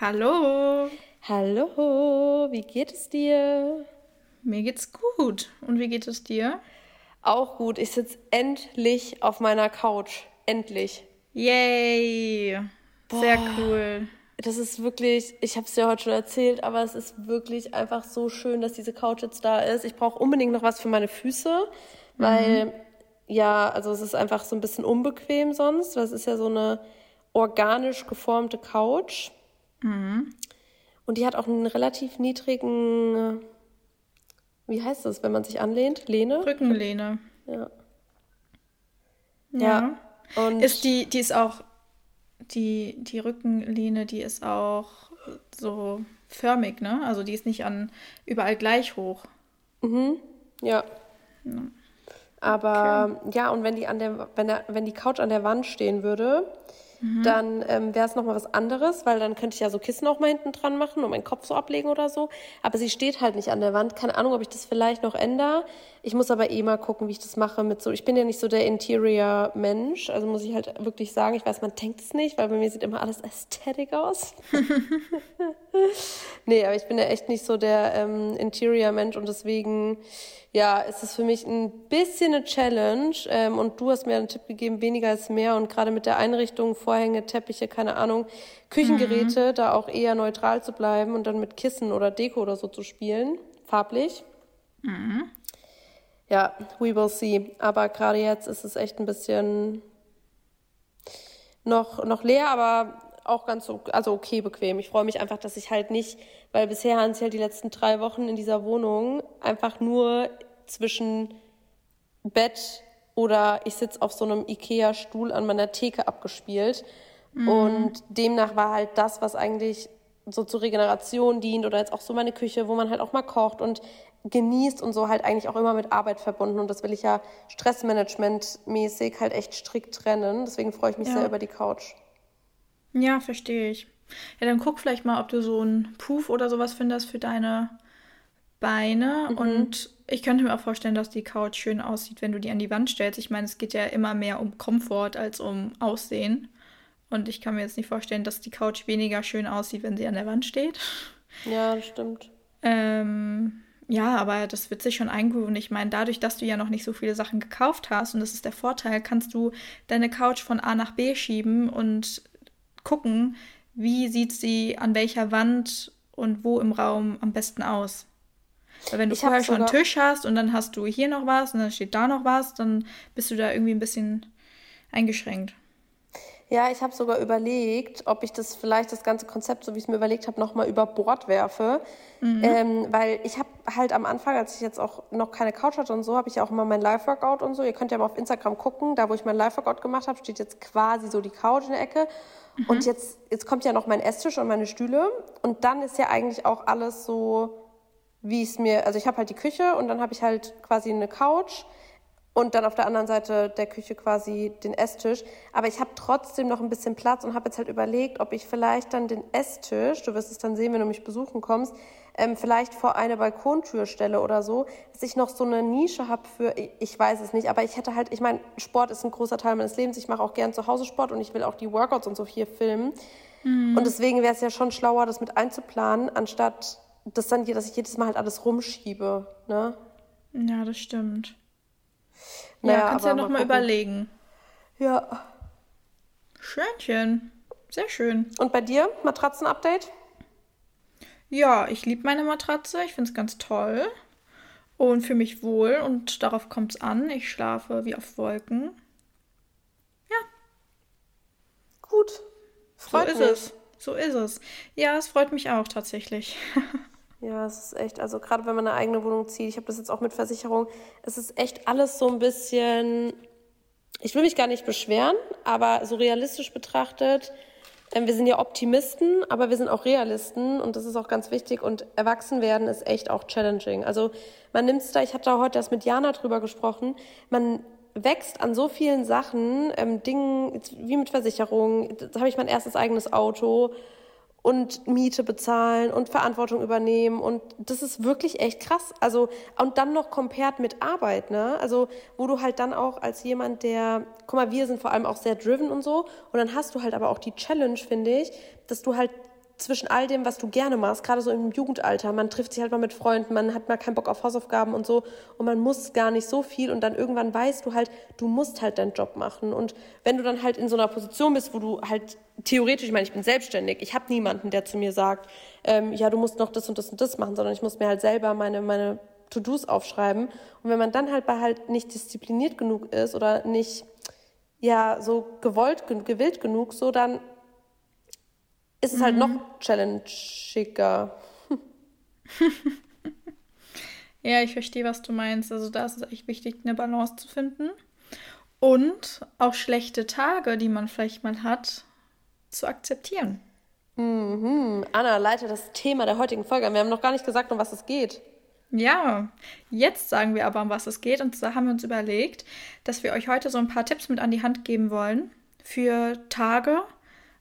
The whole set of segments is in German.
Hallo. Hallo, wie geht es dir? Mir geht's gut. Und wie geht es dir? Auch gut. Ich sitze endlich auf meiner Couch. Endlich. Yay. Sehr Boah, cool. Das ist wirklich, ich habe es dir heute schon erzählt, aber es ist wirklich einfach so schön, dass diese Couch jetzt da ist. Ich brauche unbedingt noch was für meine Füße, weil mhm. ja, also es ist einfach so ein bisschen unbequem sonst, weil es ist ja so eine organisch geformte Couch. Mhm. Und die hat auch einen relativ niedrigen, wie heißt das, wenn man sich anlehnt? Lehne? Rückenlehne. Ja. Ja. ja. Und ist die, die ist auch, die, die Rückenlehne, die ist auch so förmig, ne? Also die ist nicht an überall gleich hoch. Mhm. Ja. ja. Aber okay. ja, und wenn die an der, wenn der, wenn die Couch an der Wand stehen würde, Mhm. Dann ähm, wäre es nochmal was anderes, weil dann könnte ich ja so Kissen auch mal hinten dran machen und meinen Kopf so ablegen oder so. Aber sie steht halt nicht an der Wand. Keine Ahnung, ob ich das vielleicht noch ändere. Ich muss aber eh mal gucken, wie ich das mache mit so. Ich bin ja nicht so der Interior-Mensch. Also muss ich halt wirklich sagen, ich weiß, man denkt es nicht, weil bei mir sieht immer alles ästhetisch aus. nee, aber ich bin ja echt nicht so der ähm, Interior-Mensch und deswegen ja, ist es für mich ein bisschen eine Challenge. Ähm, und du hast mir einen Tipp gegeben, weniger ist mehr. Und gerade mit der Einrichtung, Vorhänge, Teppiche, keine Ahnung, Küchengeräte, mhm. da auch eher neutral zu bleiben und dann mit Kissen oder Deko oder so zu spielen, farblich. Mhm. Ja, we will see. Aber gerade jetzt ist es echt ein bisschen noch, noch leer, aber auch ganz also okay bequem. Ich freue mich einfach, dass ich halt nicht, weil bisher haben sie halt die letzten drei Wochen in dieser Wohnung einfach nur zwischen Bett oder ich sitze auf so einem Ikea-Stuhl an meiner Theke abgespielt. Mhm. Und demnach war halt das, was eigentlich so zur Regeneration dient oder jetzt auch so meine Küche, wo man halt auch mal kocht und genießt und so halt eigentlich auch immer mit Arbeit verbunden. Und das will ich ja stressmanagement-mäßig halt echt strikt trennen. Deswegen freue ich mich ja. sehr über die Couch. Ja, verstehe ich. Ja, dann guck vielleicht mal, ob du so einen Puff oder sowas findest für deine Beine. Mhm. Und ich könnte mir auch vorstellen, dass die Couch schön aussieht, wenn du die an die Wand stellst. Ich meine, es geht ja immer mehr um Komfort als um Aussehen. Und ich kann mir jetzt nicht vorstellen, dass die Couch weniger schön aussieht, wenn sie an der Wand steht. Ja, das stimmt. Ähm, ja, aber das wird sich schon eingrooven. Ich meine, dadurch, dass du ja noch nicht so viele Sachen gekauft hast, und das ist der Vorteil, kannst du deine Couch von A nach B schieben und gucken, wie sieht sie an welcher Wand und wo im Raum am besten aus. Weil wenn du ich vorher schon einen Tisch hast und dann hast du hier noch was und dann steht da noch was, dann bist du da irgendwie ein bisschen eingeschränkt. Ja, ich habe sogar überlegt, ob ich das vielleicht das ganze Konzept, so wie ich es mir überlegt habe, nochmal über Bord werfe. Mhm. Ähm, weil ich habe halt am Anfang, als ich jetzt auch noch keine Couch hatte und so, habe ich ja auch immer mein Live-Workout und so. Ihr könnt ja mal auf Instagram gucken, da wo ich mein Live-Workout gemacht habe, steht jetzt quasi so die Couch in der Ecke. Mhm. Und jetzt, jetzt kommt ja noch mein Esstisch und meine Stühle. Und dann ist ja eigentlich auch alles so, wie es mir, also ich habe halt die Küche und dann habe ich halt quasi eine Couch und dann auf der anderen Seite der Küche quasi den Esstisch. Aber ich habe trotzdem noch ein bisschen Platz und habe jetzt halt überlegt, ob ich vielleicht dann den Esstisch, du wirst es dann sehen, wenn du mich besuchen kommst, ähm, vielleicht vor eine Balkontür stelle oder so, dass ich noch so eine Nische habe für, ich weiß es nicht, aber ich hätte halt, ich meine, Sport ist ein großer Teil meines Lebens. Ich mache auch gern zu Hause Sport und ich will auch die Workouts und so hier filmen. Mhm. Und deswegen wäre es ja schon schlauer, das mit einzuplanen, anstatt das dann, dass ich jedes Mal halt alles rumschiebe. Ne? Ja, das stimmt. Naja, ja, kannst ja noch mal, mal überlegen. Ja. Schönchen. Sehr schön. Und bei dir? Matratzen-Update? Ja, ich liebe meine Matratze. Ich finde es ganz toll. Und fühle mich wohl und darauf kommt es an. Ich schlafe wie auf Wolken. Ja. Gut. Freut so ist mich. es. So ist es. Ja, es freut mich auch tatsächlich. Ja, es ist echt, also gerade wenn man eine eigene Wohnung zieht, ich habe das jetzt auch mit Versicherung, es ist echt alles so ein bisschen, ich will mich gar nicht beschweren, aber so realistisch betrachtet, ähm, wir sind ja Optimisten, aber wir sind auch Realisten und das ist auch ganz wichtig und erwachsen werden ist echt auch challenging. Also man nimmt es da, ich hatte da heute erst mit Jana drüber gesprochen, man wächst an so vielen Sachen, ähm, Dingen wie mit Versicherung, da habe ich mein erstes eigenes Auto, und Miete bezahlen und Verantwortung übernehmen und das ist wirklich echt krass. Also und dann noch compared mit Arbeit, ne? Also wo du halt dann auch als jemand, der, guck mal, wir sind vor allem auch sehr driven und so und dann hast du halt aber auch die Challenge, finde ich, dass du halt zwischen all dem, was du gerne machst, gerade so im Jugendalter, man trifft sich halt mal mit Freunden, man hat mal keinen Bock auf Hausaufgaben und so und man muss gar nicht so viel und dann irgendwann weißt du halt, du musst halt deinen Job machen. Und wenn du dann halt in so einer Position bist, wo du halt theoretisch, ich meine, ich bin selbstständig, ich habe niemanden, der zu mir sagt, ähm, ja, du musst noch das und das und das machen, sondern ich muss mir halt selber meine, meine To-Dos aufschreiben. Und wenn man dann halt bei halt nicht diszipliniert genug ist oder nicht ja so gewollt, gewillt genug, so dann ist es mhm. halt noch mhm. challengiger. ja, ich verstehe, was du meinst. Also da ist es echt wichtig, eine Balance zu finden. Und auch schlechte Tage, die man vielleicht mal hat, zu akzeptieren. Mhm. Anna, leite das Thema der heutigen Folge an. Wir haben noch gar nicht gesagt, um was es geht. Ja, jetzt sagen wir aber, um was es geht. Und zwar haben wir uns überlegt, dass wir euch heute so ein paar Tipps mit an die Hand geben wollen für Tage,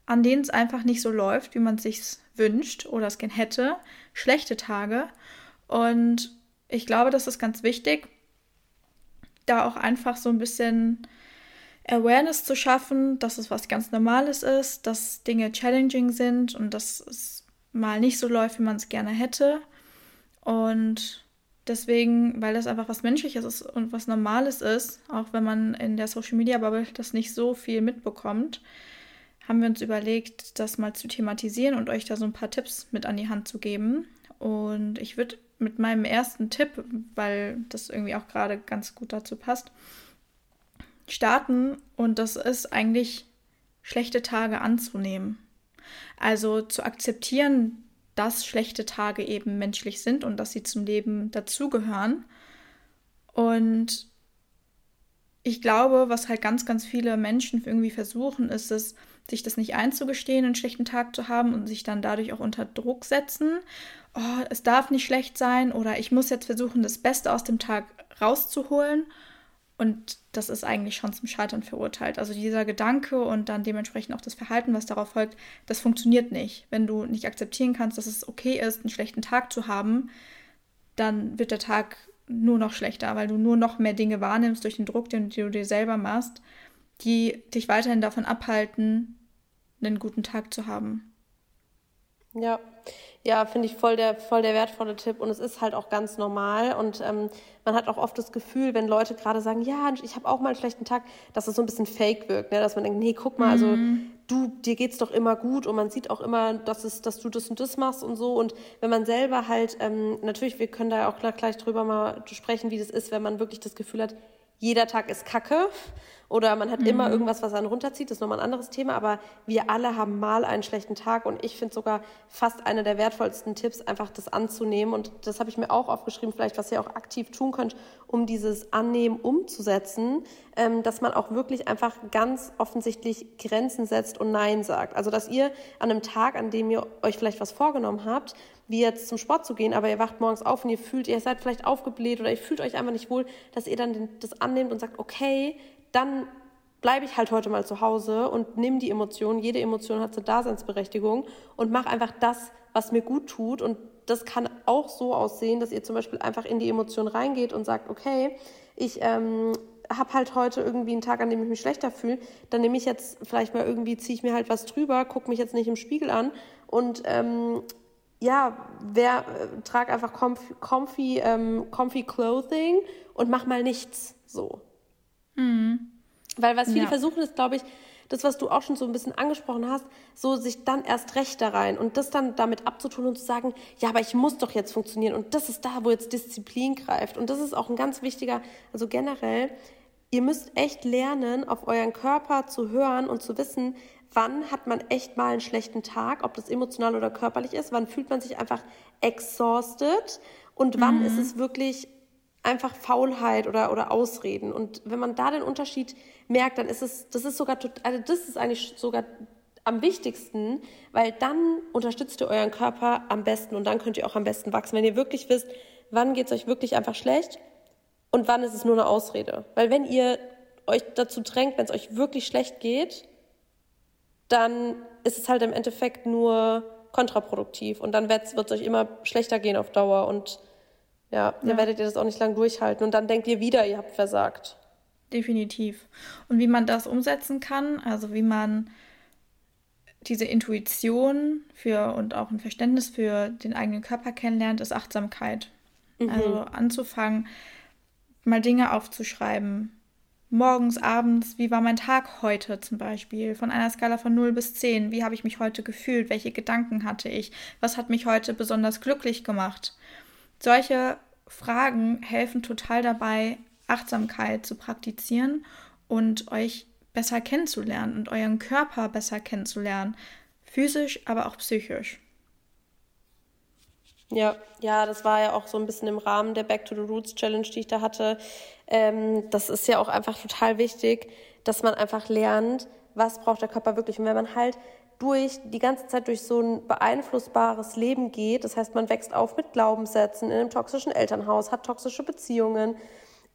an denen es einfach nicht so läuft, wie man es sich wünscht oder es gern hätte. Schlechte Tage. Und ich glaube, das ist ganz wichtig, da auch einfach so ein bisschen Awareness zu schaffen, dass es was ganz Normales ist, dass Dinge challenging sind und dass es mal nicht so läuft, wie man es gerne hätte. Und deswegen, weil das einfach was Menschliches ist und was Normales ist, auch wenn man in der Social Media Bubble das nicht so viel mitbekommt, haben wir uns überlegt, das mal zu thematisieren und euch da so ein paar Tipps mit an die Hand zu geben. Und ich würde mit meinem ersten Tipp, weil das irgendwie auch gerade ganz gut dazu passt, starten. Und das ist eigentlich schlechte Tage anzunehmen. Also zu akzeptieren, dass schlechte Tage eben menschlich sind und dass sie zum Leben dazugehören. Und ich glaube, was halt ganz, ganz viele Menschen irgendwie versuchen, ist es, sich das nicht einzugestehen, einen schlechten Tag zu haben und sich dann dadurch auch unter Druck setzen. Oh, es darf nicht schlecht sein oder ich muss jetzt versuchen, das Beste aus dem Tag rauszuholen. Und das ist eigentlich schon zum Scheitern verurteilt. Also dieser Gedanke und dann dementsprechend auch das Verhalten, was darauf folgt, das funktioniert nicht. Wenn du nicht akzeptieren kannst, dass es okay ist, einen schlechten Tag zu haben, dann wird der Tag nur noch schlechter, weil du nur noch mehr Dinge wahrnimmst durch den Druck, den du dir selber machst, die dich weiterhin davon abhalten, einen guten Tag zu haben. Ja, ja, finde ich voll der, voll der wertvolle Tipp und es ist halt auch ganz normal und ähm, man hat auch oft das Gefühl, wenn Leute gerade sagen, ja, ich habe auch mal einen schlechten Tag, dass es so ein bisschen fake wirkt, ne? dass man denkt, nee, guck mal, also mhm. also du, dir geht's doch immer gut und man sieht auch immer, dass, es, dass du das und das machst und so und wenn man selber halt, ähm, natürlich, wir können da auch gleich drüber mal sprechen, wie das ist, wenn man wirklich das Gefühl hat, jeder Tag ist Kacke oder man hat mhm. immer irgendwas, was einen runterzieht, das ist nochmal ein anderes Thema, aber wir alle haben mal einen schlechten Tag und ich finde sogar fast einer der wertvollsten Tipps, einfach das anzunehmen und das habe ich mir auch aufgeschrieben, vielleicht was ihr auch aktiv tun könnt, um dieses Annehmen umzusetzen, ähm, dass man auch wirklich einfach ganz offensichtlich Grenzen setzt und Nein sagt. Also dass ihr an einem Tag, an dem ihr euch vielleicht was vorgenommen habt, wie jetzt zum Sport zu gehen, aber ihr wacht morgens auf und ihr fühlt, ihr seid vielleicht aufgebläht oder ihr fühlt euch einfach nicht wohl, dass ihr dann das annehmt und sagt, okay, dann bleibe ich halt heute mal zu Hause und nimm die Emotionen. Jede Emotion hat eine Daseinsberechtigung und mach einfach das, was mir gut tut. Und das kann auch so aussehen, dass ihr zum Beispiel einfach in die Emotion reingeht und sagt, okay, ich ähm, habe halt heute irgendwie einen Tag, an dem ich mich schlechter fühle. Dann nehme ich jetzt vielleicht mal irgendwie, ziehe ich mir halt was drüber, gucke mich jetzt nicht im Spiegel an und ähm, ja, wer, äh, trag einfach comfy, comfy, ähm, comfy Clothing und mach mal nichts so. Mhm. Weil was viele ja. versuchen ist, glaube ich, das, was du auch schon so ein bisschen angesprochen hast, so sich dann erst recht da rein und das dann damit abzutun und zu sagen, ja, aber ich muss doch jetzt funktionieren und das ist da, wo jetzt Disziplin greift. Und das ist auch ein ganz wichtiger, also generell, ihr müsst echt lernen, auf euren Körper zu hören und zu wissen, wann hat man echt mal einen schlechten Tag, ob das emotional oder körperlich ist, wann fühlt man sich einfach exhausted und wann mhm. ist es wirklich einfach Faulheit oder, oder Ausreden. Und wenn man da den Unterschied merkt, dann ist es, das ist sogar, also das ist eigentlich sogar am wichtigsten, weil dann unterstützt ihr euren Körper am besten und dann könnt ihr auch am besten wachsen, wenn ihr wirklich wisst, wann geht es euch wirklich einfach schlecht und wann ist es nur eine Ausrede. Weil wenn ihr euch dazu drängt, wenn es euch wirklich schlecht geht, dann ist es halt im Endeffekt nur kontraproduktiv und dann wird es euch immer schlechter gehen auf Dauer und ja, dann ja. werdet ihr das auch nicht lang durchhalten und dann denkt ihr wieder, ihr habt versagt. Definitiv. Und wie man das umsetzen kann, also wie man diese Intuition für und auch ein Verständnis für den eigenen Körper kennenlernt, ist Achtsamkeit. Mhm. Also anzufangen, mal Dinge aufzuschreiben. Morgens, abends, wie war mein Tag heute zum Beispiel? Von einer Skala von 0 bis 10. Wie habe ich mich heute gefühlt? Welche Gedanken hatte ich? Was hat mich heute besonders glücklich gemacht? Solche Fragen helfen total dabei, Achtsamkeit zu praktizieren und euch besser kennenzulernen und euren Körper besser kennenzulernen. Physisch, aber auch psychisch. Ja, ja, das war ja auch so ein bisschen im Rahmen der Back to the Roots Challenge, die ich da hatte. Ähm, das ist ja auch einfach total wichtig, dass man einfach lernt, was braucht der Körper wirklich. Und wenn man halt durch die ganze Zeit durch so ein beeinflussbares Leben geht, das heißt, man wächst auf mit Glaubenssätzen in einem toxischen Elternhaus, hat toxische Beziehungen,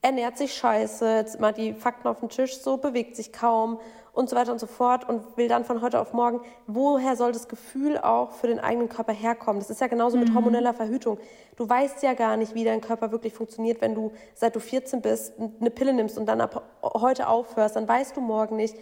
ernährt sich scheiße, jetzt mal die Fakten auf den Tisch, so bewegt sich kaum und so weiter und so fort und will dann von heute auf morgen, woher soll das Gefühl auch für den eigenen Körper herkommen? Das ist ja genauso mit mhm. hormoneller Verhütung. Du weißt ja gar nicht, wie dein Körper wirklich funktioniert, wenn du seit du 14 bist eine Pille nimmst und dann ab heute aufhörst, dann weißt du morgen nicht,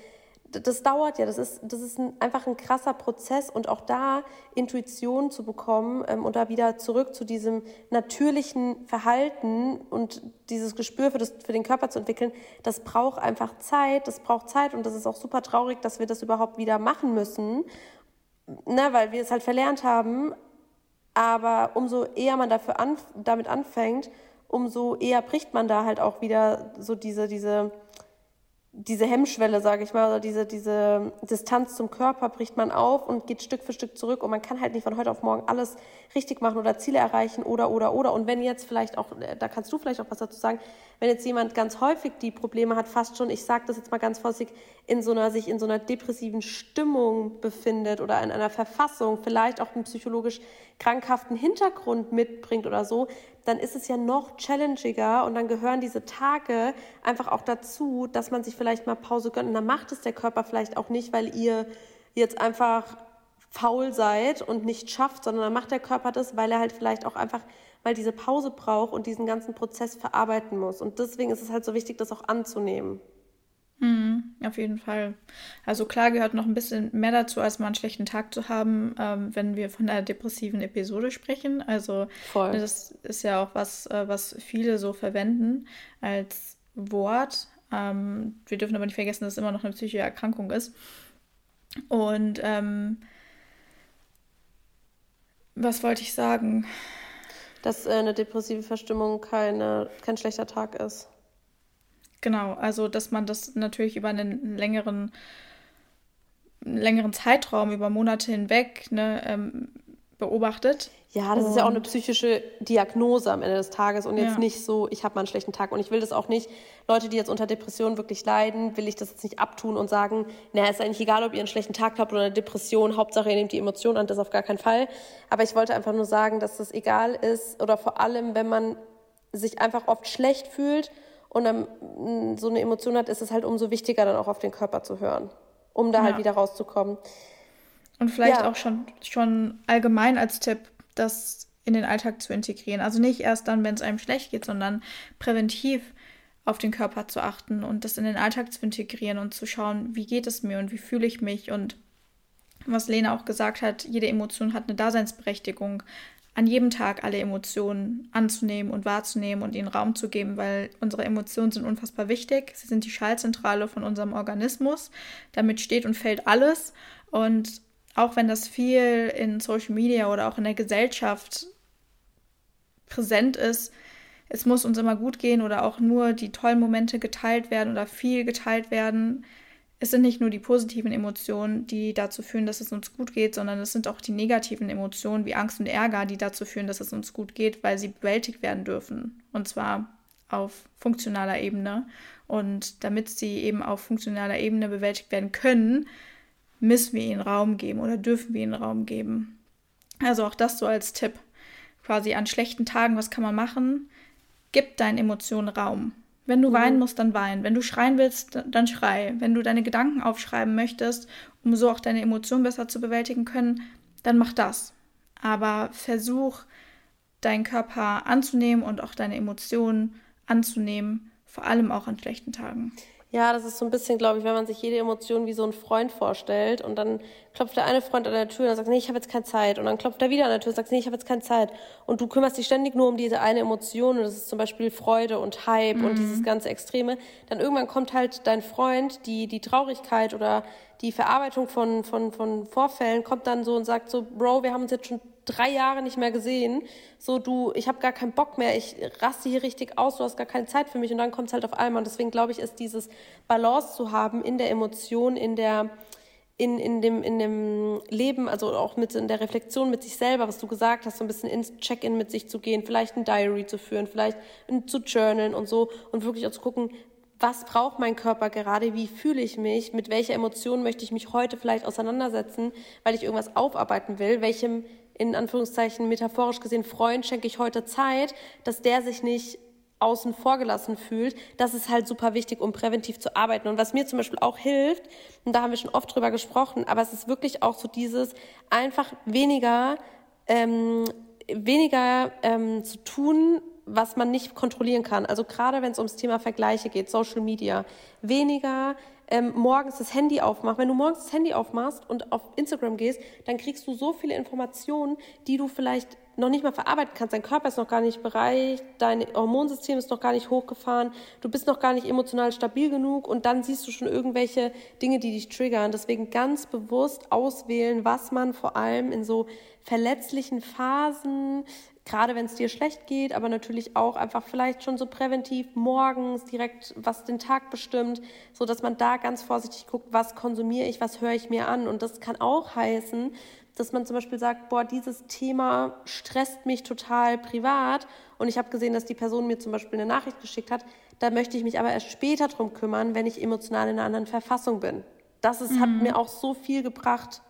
das dauert ja, das ist, das ist ein, einfach ein krasser Prozess und auch da Intuition zu bekommen ähm, und da wieder zurück zu diesem natürlichen Verhalten und dieses Gespür für, das, für den Körper zu entwickeln, das braucht einfach Zeit, das braucht Zeit und das ist auch super traurig, dass wir das überhaupt wieder machen müssen, ne, weil wir es halt verlernt haben, aber umso eher man dafür anf damit anfängt, umso eher bricht man da halt auch wieder so diese, diese diese Hemmschwelle, sage ich mal, oder diese, diese Distanz zum Körper bricht man auf und geht Stück für Stück zurück und man kann halt nicht von heute auf morgen alles richtig machen oder Ziele erreichen oder, oder, oder. Und wenn jetzt vielleicht auch, äh, da kannst du vielleicht auch was dazu sagen, wenn jetzt jemand ganz häufig die Probleme hat, fast schon, ich sage das jetzt mal ganz vorsichtig, in so einer, sich in so einer depressiven Stimmung befindet oder in einer Verfassung, vielleicht auch psychologisch krankhaften Hintergrund mitbringt oder so, dann ist es ja noch challengiger und dann gehören diese Tage einfach auch dazu, dass man sich vielleicht mal Pause gönnt. Und dann macht es der Körper vielleicht auch nicht, weil ihr jetzt einfach faul seid und nicht schafft, sondern dann macht der Körper das, weil er halt vielleicht auch einfach mal diese Pause braucht und diesen ganzen Prozess verarbeiten muss. Und deswegen ist es halt so wichtig, das auch anzunehmen. Mhm, auf jeden Fall. Also klar gehört noch ein bisschen mehr dazu, als mal einen schlechten Tag zu haben, ähm, wenn wir von einer depressiven Episode sprechen. Also Voll. das ist ja auch was, äh, was viele so verwenden als Wort. Ähm, wir dürfen aber nicht vergessen, dass es immer noch eine psychische Erkrankung ist. Und ähm, was wollte ich sagen? Dass äh, eine depressive Verstimmung keine, kein schlechter Tag ist. Genau, also dass man das natürlich über einen längeren, längeren Zeitraum, über Monate hinweg ne, ähm, beobachtet. Ja, das und ist ja auch eine psychische Diagnose am Ende des Tages und jetzt ja. nicht so, ich habe mal einen schlechten Tag. Und ich will das auch nicht, Leute, die jetzt unter Depressionen wirklich leiden, will ich das jetzt nicht abtun und sagen, naja, ist eigentlich egal, ob ihr einen schlechten Tag habt oder eine Depression, Hauptsache ihr nehmt die Emotionen an, das auf gar keinen Fall. Aber ich wollte einfach nur sagen, dass das egal ist oder vor allem, wenn man sich einfach oft schlecht fühlt und dann mm, so eine Emotion hat, ist es halt umso wichtiger, dann auch auf den Körper zu hören, um da halt ja. halt wieder rauszukommen. Und vielleicht ja. auch schon, schon allgemein als Tipp, das in den Alltag zu integrieren. Also nicht erst dann, wenn es einem schlecht geht, sondern präventiv auf den Körper zu achten und das in den Alltag zu integrieren und zu schauen, wie geht es mir und wie fühle ich mich und was Lena auch gesagt hat, jede Emotion hat eine Daseinsberechtigung an jedem Tag alle Emotionen anzunehmen und wahrzunehmen und ihnen Raum zu geben, weil unsere Emotionen sind unfassbar wichtig. Sie sind die Schallzentrale von unserem Organismus. Damit steht und fällt alles. Und auch wenn das viel in Social Media oder auch in der Gesellschaft präsent ist, es muss uns immer gut gehen oder auch nur die tollen Momente geteilt werden oder viel geteilt werden es sind nicht nur die positiven Emotionen, die dazu führen, dass es uns gut geht, sondern es sind auch die negativen Emotionen wie Angst und Ärger, die dazu führen, dass es uns gut geht, weil sie bewältigt werden dürfen. Und zwar auf funktionaler Ebene. Und damit sie eben auf funktionaler Ebene bewältigt werden können, müssen wir ihnen Raum geben oder dürfen wir ihnen Raum geben. Also auch das so als Tipp. Quasi an schlechten Tagen, was kann man machen? Gib deinen Emotionen Raum. Wenn du mhm. weinen musst, dann wein. Wenn du schreien willst, dann schrei. Wenn du deine Gedanken aufschreiben möchtest, um so auch deine Emotionen besser zu bewältigen können, dann mach das. Aber versuch, deinen Körper anzunehmen und auch deine Emotionen anzunehmen, vor allem auch an schlechten Tagen. Ja, das ist so ein bisschen, glaube ich, wenn man sich jede Emotion wie so ein Freund vorstellt und dann klopft der eine Freund an der Tür und sagt, nee, ich habe jetzt keine Zeit. Und dann klopft er wieder an der Tür und sagt, nee, ich habe jetzt keine Zeit. Und du kümmerst dich ständig nur um diese eine Emotion und das ist zum Beispiel Freude und Hype mhm. und dieses ganze Extreme. Dann irgendwann kommt halt dein Freund, die, die Traurigkeit oder die Verarbeitung von, von, von Vorfällen kommt dann so und sagt so, Bro, wir haben uns jetzt schon drei Jahre nicht mehr gesehen. So, du, ich habe gar keinen Bock mehr, ich raste hier richtig aus, du hast gar keine Zeit für mich und dann kommt es halt auf einmal. Und deswegen glaube ich, ist dieses Balance zu haben in der Emotion, in der in, in, dem, in dem Leben, also auch mit in der Reflexion mit sich selber, was du gesagt hast, so ein bisschen ins Check-in mit sich zu gehen, vielleicht ein Diary zu führen, vielleicht zu journalen und so und wirklich auch zu gucken, was braucht mein Körper gerade, wie fühle ich mich, mit welcher Emotion möchte ich mich heute vielleicht auseinandersetzen, weil ich irgendwas aufarbeiten will, welchem in Anführungszeichen metaphorisch gesehen Freund schenke ich heute Zeit, dass der sich nicht außen vor gelassen fühlt, das ist halt super wichtig, um präventiv zu arbeiten. Und was mir zum Beispiel auch hilft, und da haben wir schon oft drüber gesprochen, aber es ist wirklich auch so dieses einfach weniger, ähm, weniger ähm, zu tun, was man nicht kontrollieren kann. Also gerade wenn es ums Thema Vergleiche geht, Social Media, weniger ähm, morgens das Handy aufmachen. Wenn du morgens das Handy aufmachst und auf Instagram gehst, dann kriegst du so viele Informationen, die du vielleicht noch nicht mal verarbeiten kannst. Dein Körper ist noch gar nicht bereit, dein Hormonsystem ist noch gar nicht hochgefahren, du bist noch gar nicht emotional stabil genug und dann siehst du schon irgendwelche Dinge, die dich triggern. Deswegen ganz bewusst auswählen, was man vor allem in so verletzlichen Phasen, gerade wenn es dir schlecht geht, aber natürlich auch einfach vielleicht schon so präventiv morgens direkt, was den Tag bestimmt, so dass man da ganz vorsichtig guckt, was konsumiere ich, was höre ich mir an. Und das kann auch heißen, dass man zum Beispiel sagt, boah, dieses Thema stresst mich total privat und ich habe gesehen, dass die Person mir zum Beispiel eine Nachricht geschickt hat, da möchte ich mich aber erst später drum kümmern, wenn ich emotional in einer anderen Verfassung bin. Das ist, mhm. hat mir auch so viel gebracht.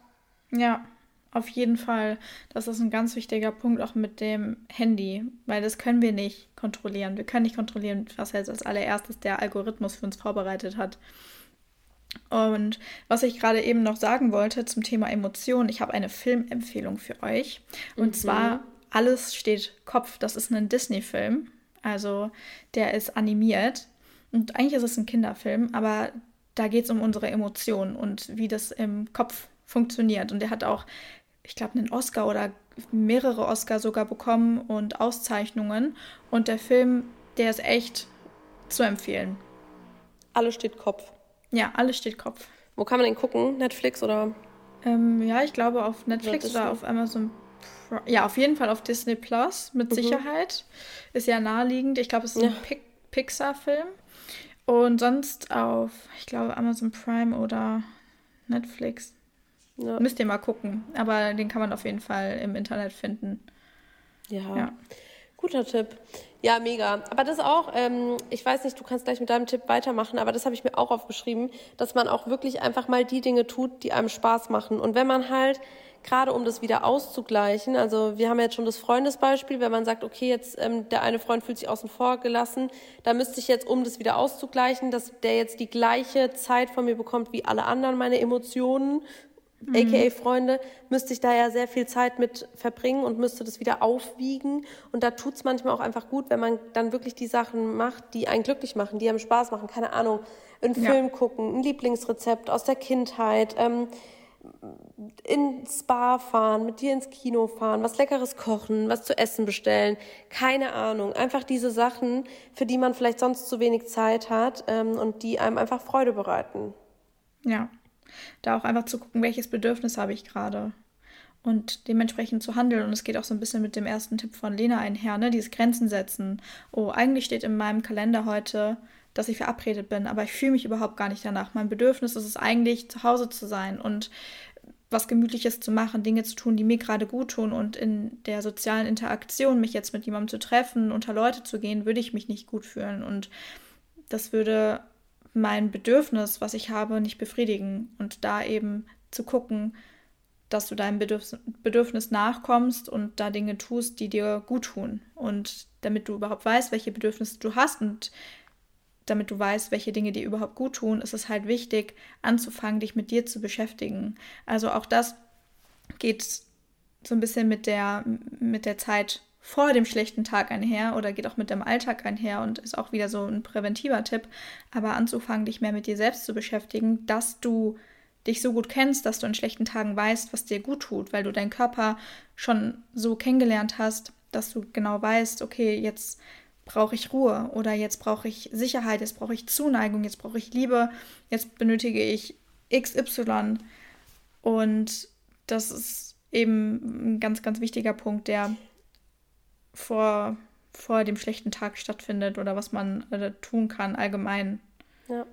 Ja, auf jeden Fall. Das ist ein ganz wichtiger Punkt auch mit dem Handy, weil das können wir nicht kontrollieren. Wir können nicht kontrollieren, was jetzt als allererstes der Algorithmus für uns vorbereitet hat. Und was ich gerade eben noch sagen wollte zum Thema Emotionen, ich habe eine Filmempfehlung für euch. Und mhm. zwar Alles steht Kopf. Das ist ein Disney-Film. Also der ist animiert. Und eigentlich ist es ein Kinderfilm, aber da geht es um unsere Emotionen und wie das im Kopf funktioniert. Und der hat auch, ich glaube, einen Oscar oder mehrere Oscar sogar bekommen und Auszeichnungen. Und der Film, der ist echt zu empfehlen. Alles steht Kopf. Ja, alles steht Kopf. Wo kann man den gucken? Netflix oder? Ähm, ja, ich glaube auf Netflix oder, oder auf Amazon. Ja, auf jeden Fall auf Disney Plus, mit mhm. Sicherheit. Ist ja naheliegend. Ich glaube, es ist ja. ein Pixar-Film. Und sonst auf, ich glaube, Amazon Prime oder Netflix. Ja. Müsst ihr mal gucken. Aber den kann man auf jeden Fall im Internet finden. Ja. ja. Guter Tipp. Ja, mega. Aber das auch, ähm, ich weiß nicht, du kannst gleich mit deinem Tipp weitermachen, aber das habe ich mir auch aufgeschrieben, dass man auch wirklich einfach mal die Dinge tut, die einem Spaß machen. Und wenn man halt, gerade um das wieder auszugleichen, also wir haben jetzt schon das Freundesbeispiel, wenn man sagt, okay, jetzt ähm, der eine Freund fühlt sich außen vor gelassen, da müsste ich jetzt, um das wieder auszugleichen, dass der jetzt die gleiche Zeit von mir bekommt wie alle anderen meine Emotionen mhm. aka Freunde, müsste ich da ja sehr viel Zeit mit verbringen und müsste das wieder aufwiegen. Und da tut es manchmal auch einfach gut, wenn man dann wirklich die Sachen macht, die einen glücklich machen, die einem Spaß machen. Keine Ahnung, einen Film ja. gucken, ein Lieblingsrezept aus der Kindheit, ähm, ins Spa fahren, mit dir ins Kino fahren, was Leckeres kochen, was zu essen bestellen, keine Ahnung. Einfach diese Sachen, für die man vielleicht sonst zu wenig Zeit hat ähm, und die einem einfach Freude bereiten. Ja, da auch einfach zu gucken, welches Bedürfnis habe ich gerade und dementsprechend zu handeln. Und es geht auch so ein bisschen mit dem ersten Tipp von Lena einher, ne? Dieses Grenzen setzen. Oh, eigentlich steht in meinem Kalender heute, dass ich verabredet bin, aber ich fühle mich überhaupt gar nicht danach. Mein Bedürfnis ist es eigentlich, zu Hause zu sein und was Gemütliches zu machen, Dinge zu tun, die mir gerade gut tun und in der sozialen Interaktion mich jetzt mit jemandem zu treffen, unter Leute zu gehen, würde ich mich nicht gut fühlen. Und das würde mein Bedürfnis, was ich habe, nicht befriedigen und da eben zu gucken, dass du deinem Bedürf Bedürfnis nachkommst und da Dinge tust, die dir gut tun. Und damit du überhaupt weißt, welche Bedürfnisse du hast und damit du weißt, welche Dinge dir überhaupt gut tun, ist es halt wichtig, anzufangen, dich mit dir zu beschäftigen. Also auch das geht so ein bisschen mit der, mit der Zeit vor dem schlechten Tag einher oder geht auch mit dem Alltag einher und ist auch wieder so ein präventiver Tipp, aber anzufangen, dich mehr mit dir selbst zu beschäftigen, dass du dich so gut kennst, dass du in schlechten Tagen weißt, was dir gut tut, weil du deinen Körper schon so kennengelernt hast, dass du genau weißt, okay, jetzt brauche ich Ruhe oder jetzt brauche ich Sicherheit, jetzt brauche ich Zuneigung, jetzt brauche ich Liebe, jetzt benötige ich XY. Und das ist eben ein ganz, ganz wichtiger Punkt, der vor, vor dem schlechten Tag stattfindet oder was man äh, tun kann allgemein. Ja.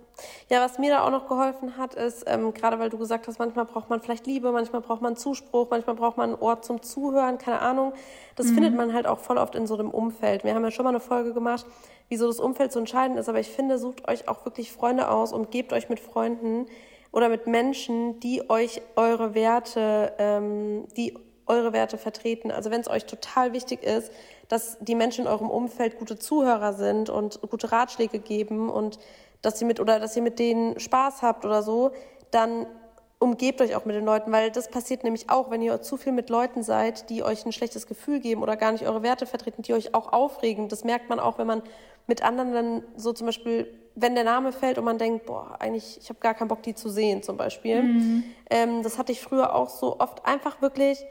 ja, was mir da auch noch geholfen hat, ist, ähm, gerade weil du gesagt hast, manchmal braucht man vielleicht Liebe, manchmal braucht man Zuspruch, manchmal braucht man einen Ort zum Zuhören, keine Ahnung. Das mhm. findet man halt auch voll oft in so einem Umfeld. Wir haben ja schon mal eine Folge gemacht, wieso das Umfeld so entscheidend ist, aber ich finde, sucht euch auch wirklich Freunde aus und gebt euch mit Freunden oder mit Menschen, die euch eure Werte, ähm, die eure Werte vertreten. Also wenn es euch total wichtig ist, dass die Menschen in eurem Umfeld gute Zuhörer sind und gute Ratschläge geben und dass ihr mit oder dass ihr mit denen Spaß habt oder so, dann umgebt euch auch mit den Leuten, weil das passiert nämlich auch, wenn ihr zu viel mit Leuten seid, die euch ein schlechtes Gefühl geben oder gar nicht eure Werte vertreten, die euch auch aufregen. Das merkt man auch, wenn man mit anderen dann so zum Beispiel, wenn der Name fällt und man denkt, boah, eigentlich, ich habe gar keinen Bock, die zu sehen zum Beispiel. Mhm. Ähm, das hatte ich früher auch so oft einfach wirklich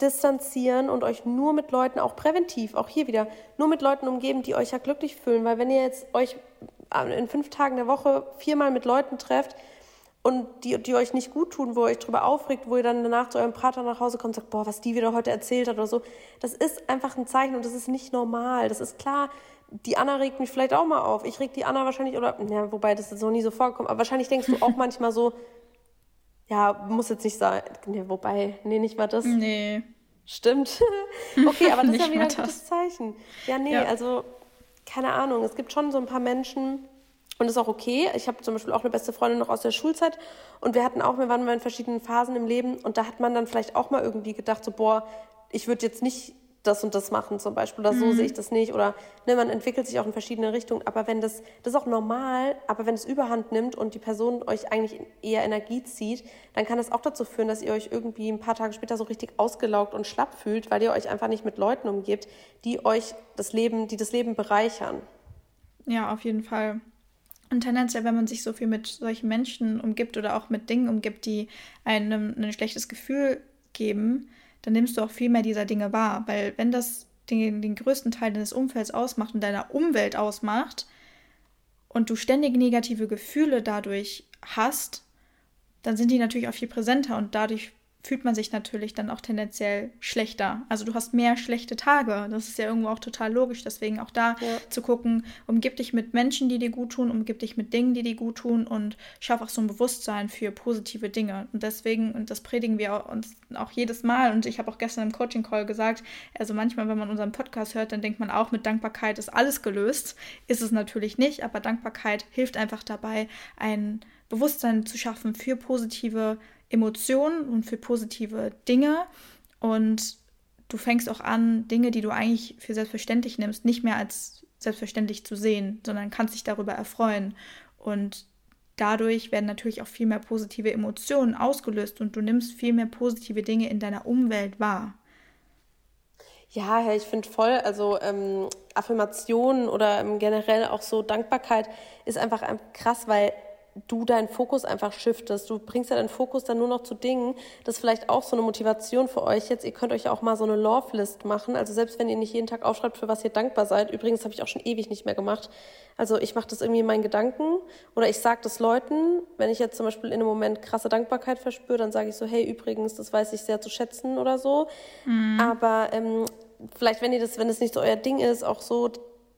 distanzieren und euch nur mit Leuten, auch präventiv, auch hier wieder, nur mit Leuten umgeben, die euch ja glücklich fühlen. Weil wenn ihr jetzt euch in fünf Tagen der Woche viermal mit Leuten trefft und die, die euch nicht gut tun, wo ihr euch drüber aufregt, wo ihr dann danach zu eurem Partner nach Hause kommt und sagt, boah, was die wieder heute erzählt hat oder so, das ist einfach ein Zeichen und das ist nicht normal. Das ist klar, die Anna regt mich vielleicht auch mal auf. Ich reg die Anna wahrscheinlich, oder, ja, wobei das ist noch nie so vorgekommen, aber wahrscheinlich denkst du auch manchmal so, ja, muss jetzt nicht sein. Nee, wobei, nee, nicht mal das. Nee. Stimmt. okay, aber das ist ja wieder ein gutes Zeichen. Ja, nee, ja. also keine Ahnung. Es gibt schon so ein paar Menschen, und das ist auch okay. Ich habe zum Beispiel auch eine beste Freundin noch aus der Schulzeit und wir hatten auch, wir waren mal in verschiedenen Phasen im Leben und da hat man dann vielleicht auch mal irgendwie gedacht, so, boah, ich würde jetzt nicht das und das machen zum Beispiel oder so mhm. sehe ich das nicht oder ne, man entwickelt sich auch in verschiedene Richtungen. Aber wenn das, das ist auch normal, aber wenn es Überhand nimmt und die Person euch eigentlich eher Energie zieht, dann kann das auch dazu führen, dass ihr euch irgendwie ein paar Tage später so richtig ausgelaugt und schlapp fühlt, weil ihr euch einfach nicht mit Leuten umgebt, die euch das Leben, die das Leben bereichern. Ja, auf jeden Fall. Und tendenziell, wenn man sich so viel mit solchen Menschen umgibt oder auch mit Dingen umgibt, die einem ein schlechtes Gefühl geben, dann nimmst du auch viel mehr dieser Dinge wahr. Weil wenn das den, den größten Teil deines Umfelds ausmacht und deiner Umwelt ausmacht und du ständig negative Gefühle dadurch hast, dann sind die natürlich auch viel präsenter und dadurch fühlt man sich natürlich dann auch tendenziell schlechter. Also du hast mehr schlechte Tage. Das ist ja irgendwo auch total logisch. Deswegen auch da ja. zu gucken, umgib dich mit Menschen, die dir gut tun, umgib dich mit Dingen, die dir gut tun und schaff auch so ein Bewusstsein für positive Dinge. Und deswegen, und das predigen wir uns auch jedes Mal, und ich habe auch gestern im Coaching-Call gesagt, also manchmal, wenn man unseren Podcast hört, dann denkt man auch, mit Dankbarkeit ist alles gelöst. Ist es natürlich nicht, aber Dankbarkeit hilft einfach dabei, ein Bewusstsein zu schaffen für positive Emotionen und für positive Dinge. Und du fängst auch an, Dinge, die du eigentlich für selbstverständlich nimmst, nicht mehr als selbstverständlich zu sehen, sondern kannst dich darüber erfreuen. Und dadurch werden natürlich auch viel mehr positive Emotionen ausgelöst und du nimmst viel mehr positive Dinge in deiner Umwelt wahr. Ja, ich finde voll, also ähm, Affirmationen oder ähm, generell auch so Dankbarkeit ist einfach krass, weil du deinen Fokus einfach shiftest. Du bringst ja deinen Fokus dann nur noch zu Dingen. Das ist vielleicht auch so eine Motivation für euch jetzt. Ihr könnt euch auch mal so eine Love-List machen. Also selbst wenn ihr nicht jeden Tag aufschreibt, für was ihr dankbar seid. Übrigens habe ich auch schon ewig nicht mehr gemacht. Also ich mache das irgendwie in meinen Gedanken oder ich sage das Leuten. Wenn ich jetzt zum Beispiel in einem Moment krasse Dankbarkeit verspüre, dann sage ich so, hey, übrigens, das weiß ich sehr zu schätzen oder so. Mhm. Aber ähm, vielleicht, wenn ihr das, wenn es nicht so euer Ding ist, auch so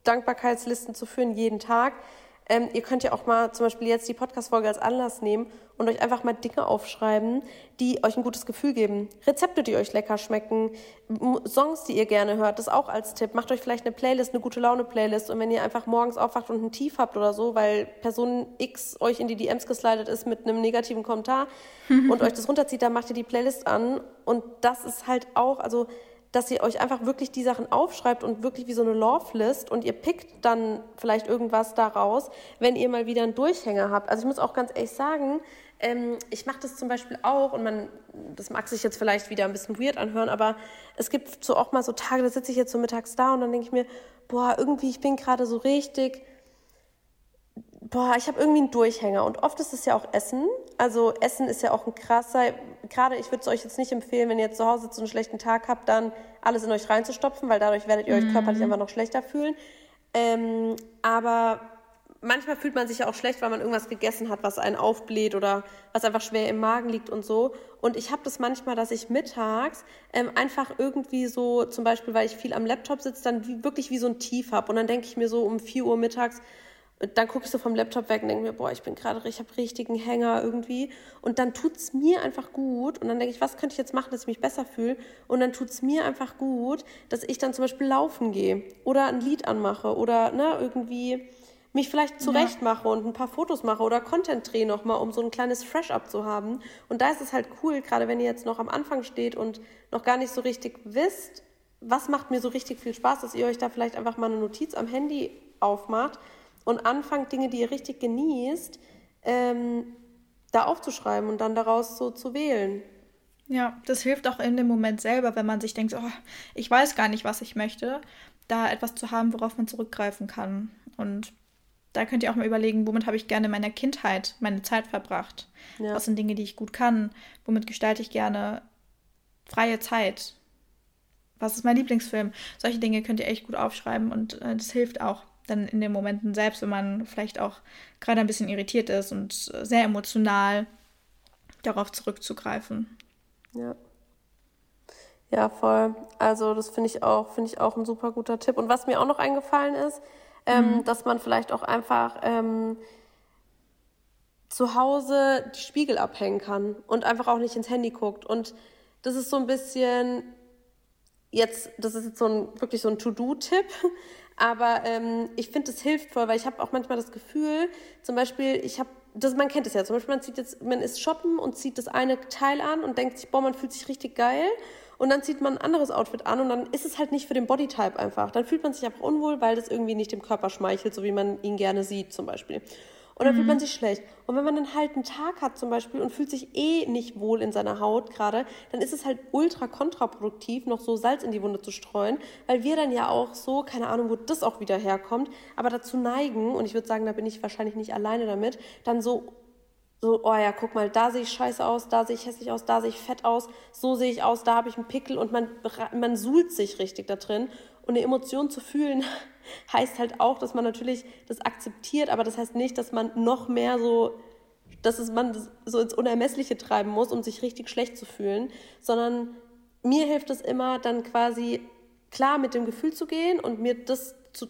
Dankbarkeitslisten zu führen jeden Tag, ähm, ihr könnt ja auch mal zum Beispiel jetzt die Podcast-Folge als Anlass nehmen und euch einfach mal Dinge aufschreiben, die euch ein gutes Gefühl geben. Rezepte, die euch lecker schmecken, Songs, die ihr gerne hört, das auch als Tipp. Macht euch vielleicht eine Playlist, eine gute Laune-Playlist und wenn ihr einfach morgens aufwacht und ein Tief habt oder so, weil Person X euch in die DMs geslidet ist mit einem negativen Kommentar und euch das runterzieht, dann macht ihr die Playlist an und das ist halt auch, also dass ihr euch einfach wirklich die Sachen aufschreibt und wirklich wie so eine Love-List und ihr pickt dann vielleicht irgendwas daraus, wenn ihr mal wieder einen Durchhänger habt. Also ich muss auch ganz ehrlich sagen, ähm, ich mache das zum Beispiel auch und man, das mag sich jetzt vielleicht wieder ein bisschen weird anhören, aber es gibt so auch mal so Tage, da sitze ich jetzt so mittags da und dann denke ich mir, boah, irgendwie, ich bin gerade so richtig Boah, ich habe irgendwie einen Durchhänger und oft ist es ja auch Essen. Also Essen ist ja auch ein krasser, gerade ich würde es euch jetzt nicht empfehlen, wenn ihr jetzt zu Hause so einen schlechten Tag habt, dann alles in euch reinzustopfen, weil dadurch werdet ihr euch mhm. körperlich einfach noch schlechter fühlen. Ähm, aber manchmal fühlt man sich ja auch schlecht, weil man irgendwas gegessen hat, was einen aufbläht oder was einfach schwer im Magen liegt und so. Und ich habe das manchmal, dass ich mittags ähm, einfach irgendwie so, zum Beispiel, weil ich viel am Laptop sitze, dann wie, wirklich wie so ein Tief habe. Und dann denke ich mir so um 4 Uhr mittags, dann gucke ich so vom Laptop weg und denke mir, boah, ich bin gerade, ich habe richtigen Hänger irgendwie. Und dann tut es mir einfach gut. Und dann denke ich, was könnte ich jetzt machen, dass ich mich besser fühle? Und dann tut es mir einfach gut, dass ich dann zum Beispiel laufen gehe oder ein Lied anmache oder ne, irgendwie mich vielleicht zurecht mache und ein paar Fotos mache oder Content drehe nochmal, um so ein kleines Fresh-Up zu haben. Und da ist es halt cool, gerade wenn ihr jetzt noch am Anfang steht und noch gar nicht so richtig wisst, was macht mir so richtig viel Spaß, dass ihr euch da vielleicht einfach mal eine Notiz am Handy aufmacht und anfangt, Dinge, die ihr richtig genießt, ähm, da aufzuschreiben und dann daraus so zu wählen. Ja, das hilft auch in dem Moment selber, wenn man sich denkt, oh, ich weiß gar nicht, was ich möchte, da etwas zu haben, worauf man zurückgreifen kann. Und da könnt ihr auch mal überlegen, womit habe ich gerne in meiner Kindheit meine Zeit verbracht? Ja. Was sind Dinge, die ich gut kann? Womit gestalte ich gerne freie Zeit? Was ist mein Lieblingsfilm? Solche Dinge könnt ihr echt gut aufschreiben und äh, das hilft auch dann in den Momenten selbst, wenn man vielleicht auch gerade ein bisschen irritiert ist und sehr emotional darauf zurückzugreifen. Ja. Ja, voll. Also das finde ich auch, finde ich auch ein super guter Tipp. Und was mir auch noch eingefallen ist, ähm, mhm. dass man vielleicht auch einfach ähm, zu Hause die Spiegel abhängen kann und einfach auch nicht ins Handy guckt. Und das ist so ein bisschen jetzt, das ist jetzt so ein wirklich so ein To-Do-Tipp, aber ähm, ich finde, das hilft voll, weil ich habe auch manchmal das Gefühl, zum Beispiel, ich habe, das, man kennt es ja, zum Beispiel, man zieht jetzt, man ist shoppen und zieht das eine Teil an und denkt sich, boah, man fühlt sich richtig geil und dann zieht man ein anderes Outfit an und dann ist es halt nicht für den Bodytype einfach. Dann fühlt man sich einfach unwohl, weil das irgendwie nicht dem Körper schmeichelt, so wie man ihn gerne sieht zum Beispiel. Und dann mhm. fühlt man sich schlecht. Und wenn man dann halt einen Tag hat zum Beispiel und fühlt sich eh nicht wohl in seiner Haut gerade, dann ist es halt ultra kontraproduktiv, noch so Salz in die Wunde zu streuen, weil wir dann ja auch so, keine Ahnung, wo das auch wieder herkommt, aber dazu neigen, und ich würde sagen, da bin ich wahrscheinlich nicht alleine damit, dann so so, oh ja, guck mal, da sehe ich scheiße aus, da sehe ich hässlich aus, da sehe ich fett aus, so sehe ich aus, da habe ich einen Pickel und man, man suhlt sich richtig da drin. Und eine Emotion zu fühlen heißt halt auch, dass man natürlich das akzeptiert, aber das heißt nicht, dass man noch mehr so, dass es man so ins Unermessliche treiben muss, um sich richtig schlecht zu fühlen, sondern mir hilft es immer, dann quasi klar mit dem Gefühl zu gehen und mir das zu,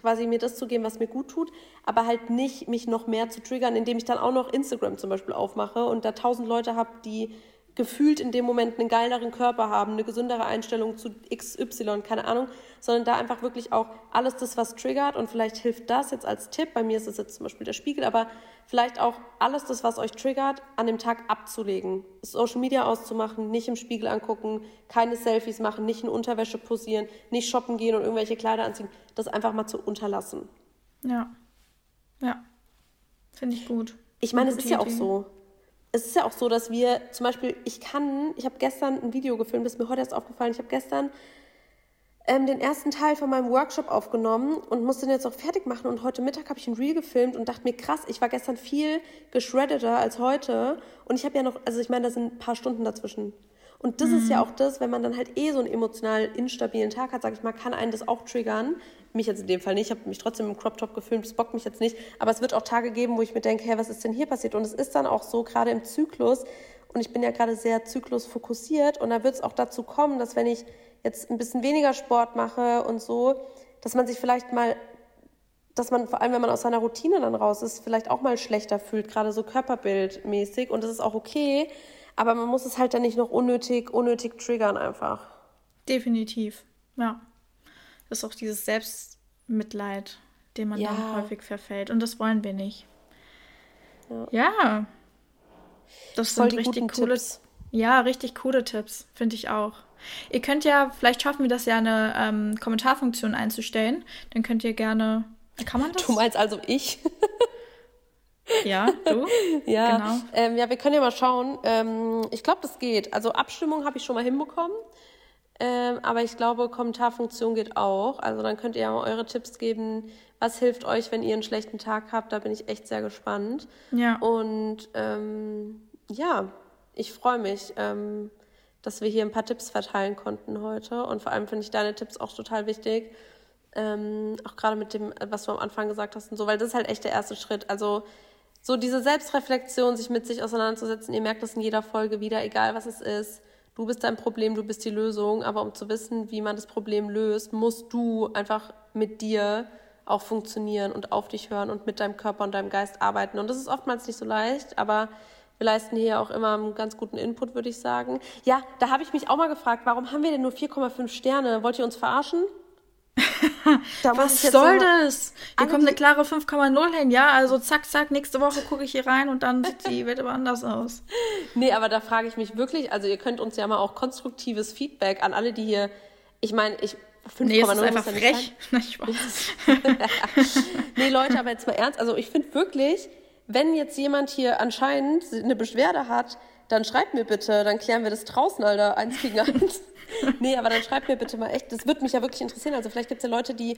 quasi mir das zu geben, was mir gut tut, aber halt nicht mich noch mehr zu triggern, indem ich dann auch noch Instagram zum Beispiel aufmache und da tausend Leute habe, die gefühlt in dem Moment einen geileren Körper haben, eine gesündere Einstellung zu XY, keine Ahnung, sondern da einfach wirklich auch alles das, was triggert und vielleicht hilft das jetzt als Tipp, bei mir ist es jetzt zum Beispiel der Spiegel, aber vielleicht auch alles das, was euch triggert, an dem Tag abzulegen. Social Media auszumachen, nicht im Spiegel angucken, keine Selfies machen, nicht in Unterwäsche posieren, nicht shoppen gehen und irgendwelche Kleider anziehen, das einfach mal zu unterlassen. Ja. Ja. Finde ich gut. Ich meine, es ist ja auch so es ist ja auch so, dass wir zum Beispiel, ich kann, ich habe gestern ein Video gefilmt, das ist mir heute erst aufgefallen, ich habe gestern ähm, den ersten Teil von meinem Workshop aufgenommen und musste den jetzt auch fertig machen und heute Mittag habe ich ein Reel gefilmt und dachte mir, krass, ich war gestern viel geschreddeter als heute und ich habe ja noch, also ich meine, da sind ein paar Stunden dazwischen. Und das mhm. ist ja mhm. auch das, wenn man dann halt eh so einen emotional instabilen Tag hat, sag ich mal, kann einen das auch triggern, mich jetzt in dem Fall nicht, ich habe mich trotzdem im Crop Top gefilmt, das bockt mich jetzt nicht, aber es wird auch Tage geben, wo ich mir denke, hey, was ist denn hier passiert? Und es ist dann auch so, gerade im Zyklus, und ich bin ja gerade sehr zyklusfokussiert, und da wird es auch dazu kommen, dass wenn ich jetzt ein bisschen weniger Sport mache und so, dass man sich vielleicht mal, dass man vor allem, wenn man aus seiner Routine dann raus ist, vielleicht auch mal schlechter fühlt, gerade so körperbildmäßig, und das ist auch okay, aber man muss es halt dann nicht noch unnötig, unnötig triggern einfach. Definitiv, ja. Ist auch dieses Selbstmitleid, dem man ja. dann häufig verfällt. Und das wollen wir nicht. Ja. ja. Das Voll sind richtig coole Tipps. Ja, richtig coole Tipps, finde ich auch. Ihr könnt ja, vielleicht schaffen wir das ja, eine ähm, Kommentarfunktion einzustellen. Dann könnt ihr gerne. Kann man das? Du meinst also ich? Ja, du? ja, genau. Ähm, ja, wir können ja mal schauen. Ähm, ich glaube, das geht. Also Abstimmung habe ich schon mal hinbekommen. Ähm, aber ich glaube, Kommentarfunktion geht auch. Also dann könnt ihr ja mal eure Tipps geben, was hilft euch, wenn ihr einen schlechten Tag habt. Da bin ich echt sehr gespannt. Ja. Und ähm, ja, ich freue mich, ähm, dass wir hier ein paar Tipps verteilen konnten heute. Und vor allem finde ich deine Tipps auch total wichtig. Ähm, auch gerade mit dem, was du am Anfang gesagt hast und so, weil das ist halt echt der erste Schritt. Also so diese Selbstreflexion, sich mit sich auseinanderzusetzen. Ihr merkt das in jeder Folge wieder, egal was es ist du bist dein Problem, du bist die Lösung, aber um zu wissen, wie man das Problem löst, musst du einfach mit dir auch funktionieren und auf dich hören und mit deinem Körper und deinem Geist arbeiten. Und das ist oftmals nicht so leicht, aber wir leisten hier auch immer einen ganz guten Input, würde ich sagen. Ja, da habe ich mich auch mal gefragt, warum haben wir denn nur 4,5 Sterne? Wollt ihr uns verarschen? Was soll das? Hier kommt eine klare 5,0 hin, ja? Also zack, zack, nächste Woche gucke ich hier rein und dann sieht die Welt aber anders aus. Nee, aber da frage ich mich wirklich, also ihr könnt uns ja mal auch konstruktives Feedback an alle, die hier, ich meine, ich 5,0 nee, ist einfach frech. nee, Leute, aber jetzt mal ernst, also ich finde wirklich, wenn jetzt jemand hier anscheinend eine Beschwerde hat, dann schreibt mir bitte, dann klären wir das draußen, Alter, eins gegen eins. Nee, aber dann schreibt mir bitte mal echt, das würde mich ja wirklich interessieren. Also vielleicht gibt es ja Leute, die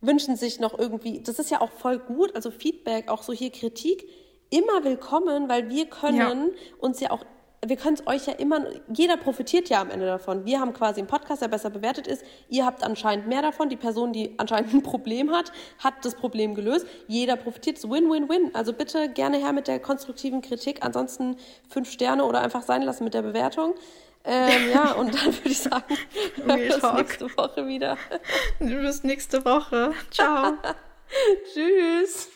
wünschen sich noch irgendwie, das ist ja auch voll gut, also Feedback, auch so hier Kritik, immer willkommen, weil wir können ja. uns ja auch wir können es euch ja immer, jeder profitiert ja am Ende davon. Wir haben quasi einen Podcast, der besser bewertet ist. Ihr habt anscheinend mehr davon. Die Person, die anscheinend ein Problem hat, hat das Problem gelöst. Jeder profitiert. Win-win-win. Also bitte gerne her mit der konstruktiven Kritik. Ansonsten fünf Sterne oder einfach sein lassen mit der Bewertung. Ähm, ja, und dann würde ich sagen, bis nächste Woche wieder. Bis nächste Woche. Ciao. Tschüss.